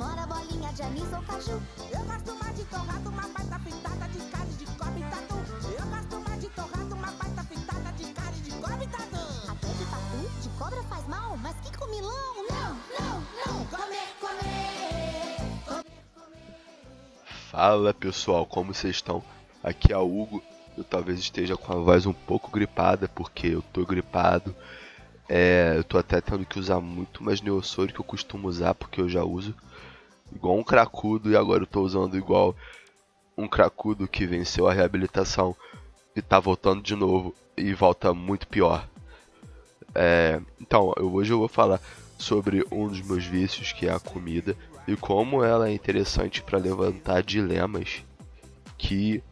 Amora, bolinha de anis ou caju. Eu gosto mais de torrado, uma baita fritada de carne de cobre tatu. Eu gosto mais de torrado, uma baita fritada de carne de cobre tatu. Até de tatu, de cobra faz mal, mas que comilão. Não, não, não. Comer, comer. Comer, Fala pessoal, como vocês estão? Aqui é o Hugo. Eu talvez esteja com a voz um pouco gripada, porque eu tô gripado. É, eu tô até tendo que usar muito mais Neossoro que eu costumo usar, porque eu já uso igual um cracudo e agora eu tô usando igual um cracudo que venceu a reabilitação e tá voltando de novo e volta muito pior. É, então, eu, hoje eu vou falar sobre um dos meus vícios, que é a comida, e como ela é interessante para levantar dilemas que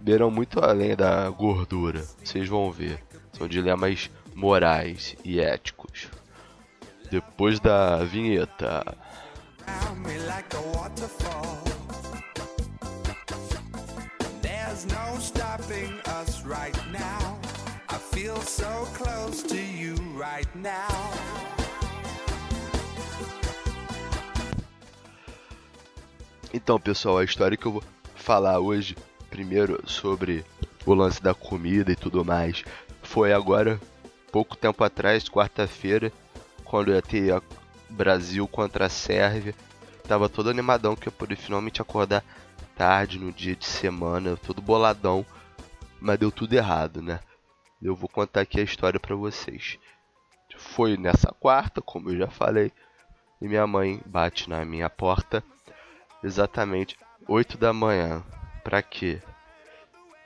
verão muito além da gordura. Vocês vão ver. São dilemas morais e éticos. Depois da vinheta. Like a waterfall. There's no stopping us right now. I feel so close to you right now. Então, pessoal, a história que eu vou falar hoje, primeiro sobre o lance da comida e tudo mais, foi agora, pouco tempo atrás, quarta-feira, quando ia ter Brasil contra a Sérvia. Tava todo animadão que eu poder finalmente acordar tarde no dia de semana, todo boladão, mas deu tudo errado, né? Eu vou contar aqui a história pra vocês. Foi nessa quarta, como eu já falei, e minha mãe bate na minha porta exatamente 8 da manhã. Pra quê?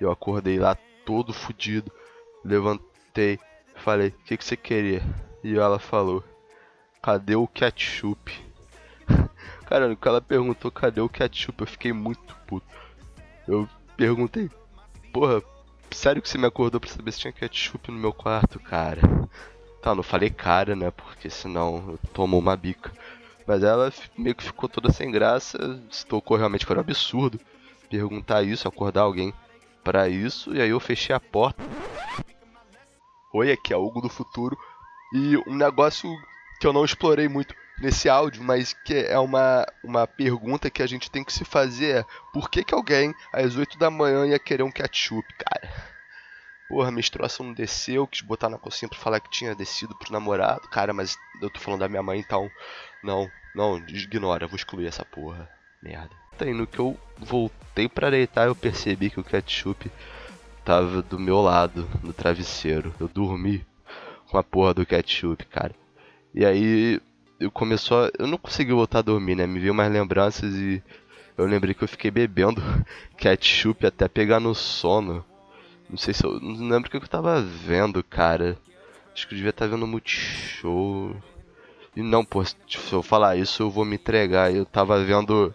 Eu acordei lá todo fudido, levantei, falei: "O que que você queria?" E ela falou: "Cadê o ketchup?" Cara, quando ela perguntou cadê o ketchup, eu fiquei muito puto. Eu perguntei: "Porra, sério que você me acordou pra saber se tinha ketchup no meu quarto, cara?" Tá, não falei cara, né? Porque senão eu tomo uma bica. Mas ela meio que ficou toda sem graça, se tocou realmente foi um absurdo perguntar isso, acordar alguém pra isso, e aí eu fechei a porta. Oi, aqui é o Hugo do Futuro, e um negócio que eu não explorei muito nesse áudio, mas que é uma, uma pergunta que a gente tem que se fazer é por que, que alguém às 8 da manhã ia querer um ketchup, cara? Porra, a menstruação não desceu, quis botar na cocinha pra falar que tinha descido pro namorado, cara, mas eu tô falando da minha mãe, então não, não, ignora, vou excluir essa porra. Merda. Tá aí, no que eu voltei pra deitar, eu percebi que o ketchup tava do meu lado, no travesseiro. Eu dormi com a porra do ketchup, cara. E aí eu começou a... Eu não consegui voltar a dormir, né? Me veio umas lembranças e eu lembrei que eu fiquei bebendo ketchup até pegar no sono. Não sei se eu. Não lembro o que eu tava vendo, cara. Acho que eu devia estar vendo Multishow. E não, pô, se eu falar isso eu vou me entregar. Eu tava vendo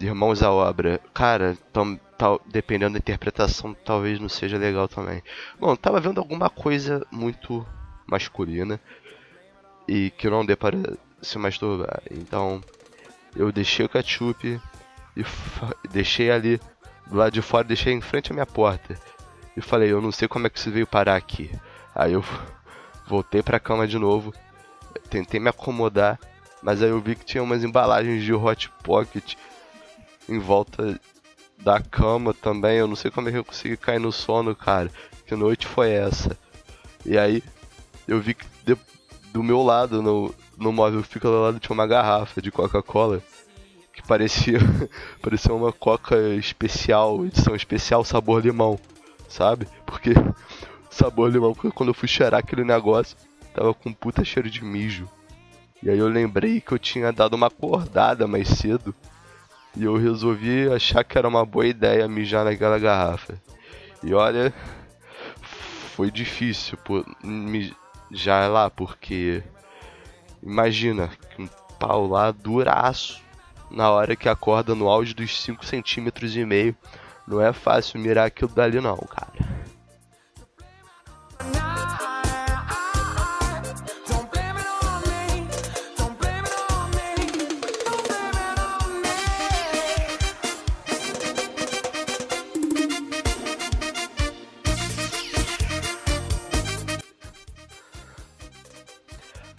Irmãos à Obra. Cara, tam, tal, dependendo da interpretação, talvez não seja legal também. Bom, tava vendo alguma coisa muito masculina e que não dê para se masturbar. Então, eu deixei o ketchup e deixei ali do lado de fora, deixei em frente à minha porta. E falei, eu não sei como é que você veio parar aqui. Aí eu voltei pra cama de novo, tentei me acomodar, mas aí eu vi que tinha umas embalagens de Hot Pocket em volta da cama também. Eu não sei como é que eu consegui cair no sono, cara. Que noite foi essa? E aí eu vi que do meu lado, no, no móvel fica do lado, tinha uma garrafa de Coca-Cola que parecia parecia uma Coca especial, edição especial sabor limão, sabe? Porque sabor limão, quando eu fui cheirar aquele negócio, tava com um puta cheiro de mijo. E aí eu lembrei que eu tinha dado uma acordada mais cedo. E eu resolvi achar que era uma boa ideia mijar naquela garrafa. E olha, foi difícil pô, mijar lá, porque imagina que um pau lá duraço na hora que acorda no auge dos 5 centímetros e meio. Não é fácil mirar aquilo dali não, cara.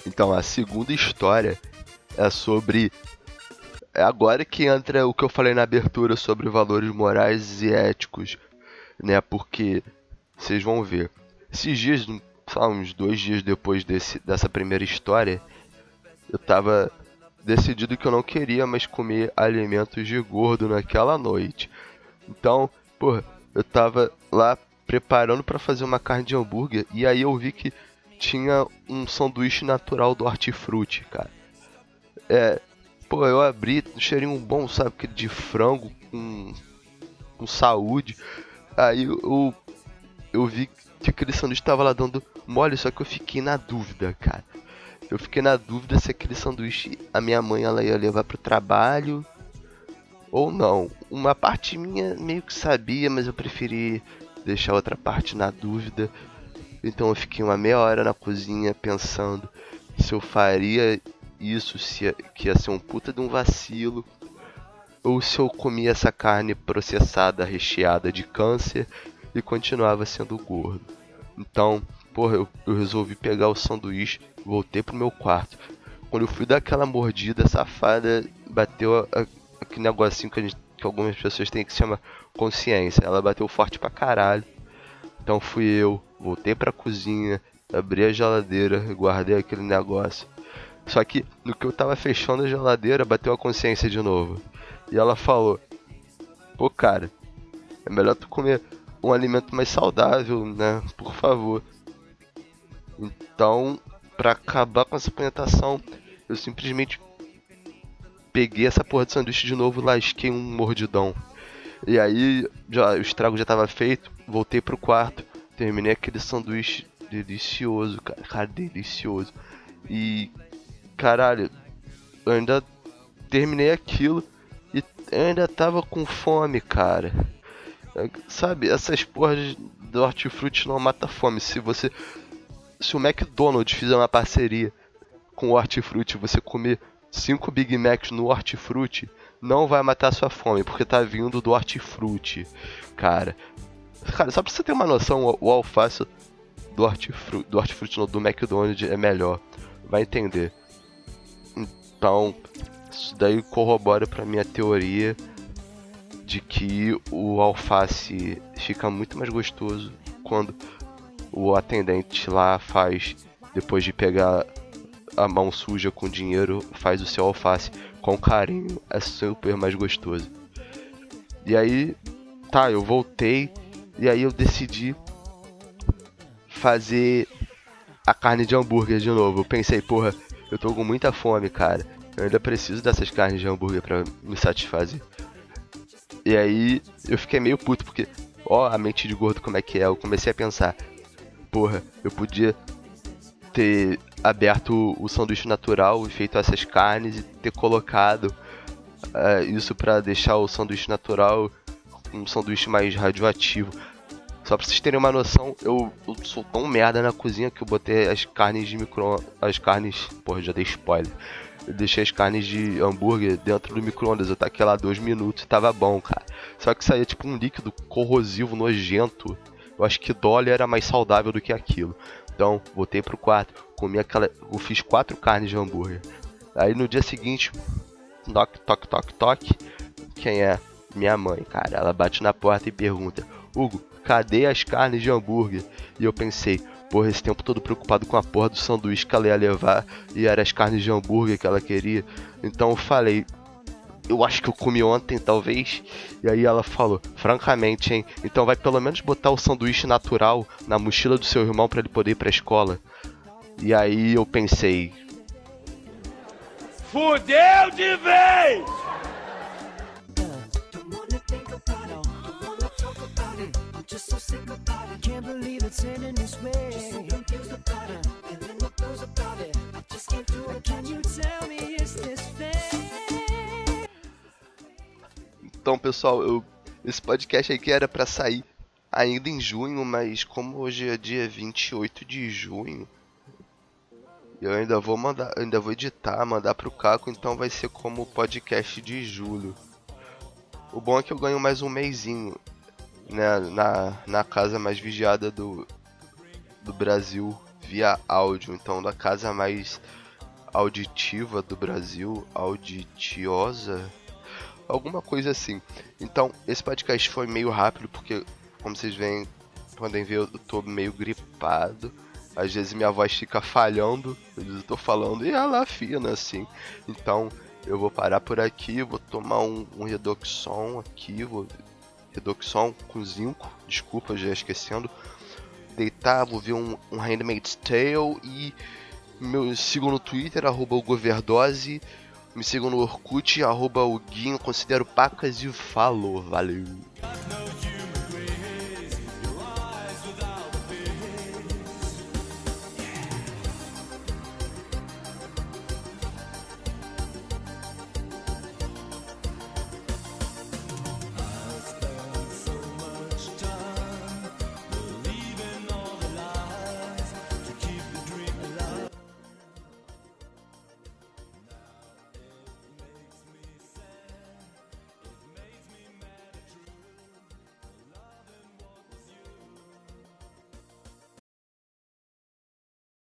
Então, a segunda história é sobre. É agora que entra o que eu falei na abertura sobre valores morais e éticos, né? Porque vocês vão ver. Esses dias, uns dois dias depois desse, dessa primeira história, eu tava decidido que eu não queria mais comer alimentos de gordo naquela noite. Então, porra, eu tava lá preparando para fazer uma carne de hambúrguer e aí eu vi que tinha um sanduíche natural do hortifruti, cara. É, pô, eu abri, um cheirinho bom, sabe, aquele de frango com, com saúde. Aí eu, eu vi que aquele sanduíche tava lá dando mole, só que eu fiquei na dúvida, cara. Eu fiquei na dúvida se aquele sanduíche a minha mãe ela ia levar pro trabalho ou não. Uma parte minha meio que sabia, mas eu preferi deixar outra parte na dúvida. Então eu fiquei uma meia hora na cozinha pensando se eu faria isso, se ia, que ia ser um puta de um vacilo, ou se eu comia essa carne processada, recheada de câncer e continuava sendo gordo. Então, porra, eu, eu resolvi pegar o sanduíche, voltei pro meu quarto. Quando eu fui dar aquela mordida safada, bateu aquele negocinho que, gente, que algumas pessoas têm que se chama consciência. Ela bateu forte pra caralho. Então fui eu, voltei pra cozinha, abri a geladeira, guardei aquele negócio. Só que no que eu tava fechando a geladeira, bateu a consciência de novo. E ela falou: Pô, cara, é melhor tu comer um alimento mais saudável, né? Por favor. Então, para acabar com essa plantação, eu simplesmente peguei essa porra de sanduíche de novo lasquei um mordidão. E aí, já, o estrago já tava feito, voltei pro quarto, terminei aquele sanduíche delicioso, cara, cara, delicioso. E, caralho, ainda terminei aquilo e ainda tava com fome, cara. Sabe, essas porras do hortifruti não mata fome. Se você. Se o McDonald's fizer uma parceria com o hortifruti, você comer 5 Big Macs no hortifruti, não vai matar sua fome, porque tá vindo do hortifruti, cara. Cara, só pra você ter uma noção, o, o alface do hortifruti, do hortifruti do McDonald's é melhor. Vai entender. Então, isso daí corrobora pra minha teoria de que o alface fica muito mais gostoso quando o atendente lá faz, depois de pegar a mão suja com dinheiro, faz o seu alface com carinho, é super mais gostoso. E aí, tá, eu voltei e aí eu decidi fazer a carne de hambúrguer de novo. Eu pensei, porra, eu tô com muita fome, cara. Eu ainda preciso dessas carnes de hambúrguer para me satisfazer. E aí eu fiquei meio puto, porque, ó, a mente de gordo como é que é. Eu comecei a pensar, porra, eu podia ter aberto o sanduíche natural e feito essas carnes e ter colocado uh, isso para deixar o sanduíche natural um sanduíche mais radioativo. Só pra vocês terem uma noção, eu, eu sou tão merda na cozinha que eu botei as carnes de micro as carnes, porra, já dei spoiler. Eu deixei as carnes de hambúrguer dentro do micro-ondas. Eu taquei lá dois minutos e tava bom, cara. Só que saía tipo um líquido corrosivo, nojento. Eu acho que Dolly era mais saudável do que aquilo. Então, voltei pro quarto, comi aquela. Eu fiz quatro carnes de hambúrguer. Aí no dia seguinte, toque, toque, toque, toque. Quem é? Minha mãe, cara. Ela bate na porta e pergunta: Hugo, cadê as carnes de hambúrguer? E eu pensei: porra, esse tempo todo preocupado com a porra do sanduíche que ela ia levar e eram as carnes de hambúrguer que ela queria. Então eu falei, eu acho que eu comi ontem, talvez. E aí ela falou, francamente, hein? Então vai pelo menos botar o sanduíche natural na mochila do seu irmão para ele poder ir pra escola. E aí eu pensei. Fudeu de vez! Believe it's ending this way. Just so confused about it, feeling the blues about it. I just can't do it. Can you tell me is this fair? Então, pessoal, eu, esse podcast aqui era para sair ainda em junho, mas como hoje é dia 28 de junho, eu ainda vou mandar, ainda vou editar, mandar pro Caco, então vai ser como podcast de julho. O bom é que eu ganho mais um mêsinho né, na, na casa mais vigiada do, do Brasil via áudio, então da casa mais auditiva do Brasil, auditiosa, alguma coisa assim. Então, esse podcast foi meio rápido porque, como vocês veem, podem ver, eu tô meio gripado. Às vezes minha voz fica falhando, às vezes eu tô falando e ela fina assim. Então, eu vou parar por aqui, vou tomar um, um Redoxon aqui, vou Redoxon com zinco, desculpa, já esquecendo. Deitar, vou ver um, um Handmaid's Tale e me sigam no Twitter, arroba o Goverdose. Me sigam no Orkut, arroba o Guinho, considero pacas e falou, valeu.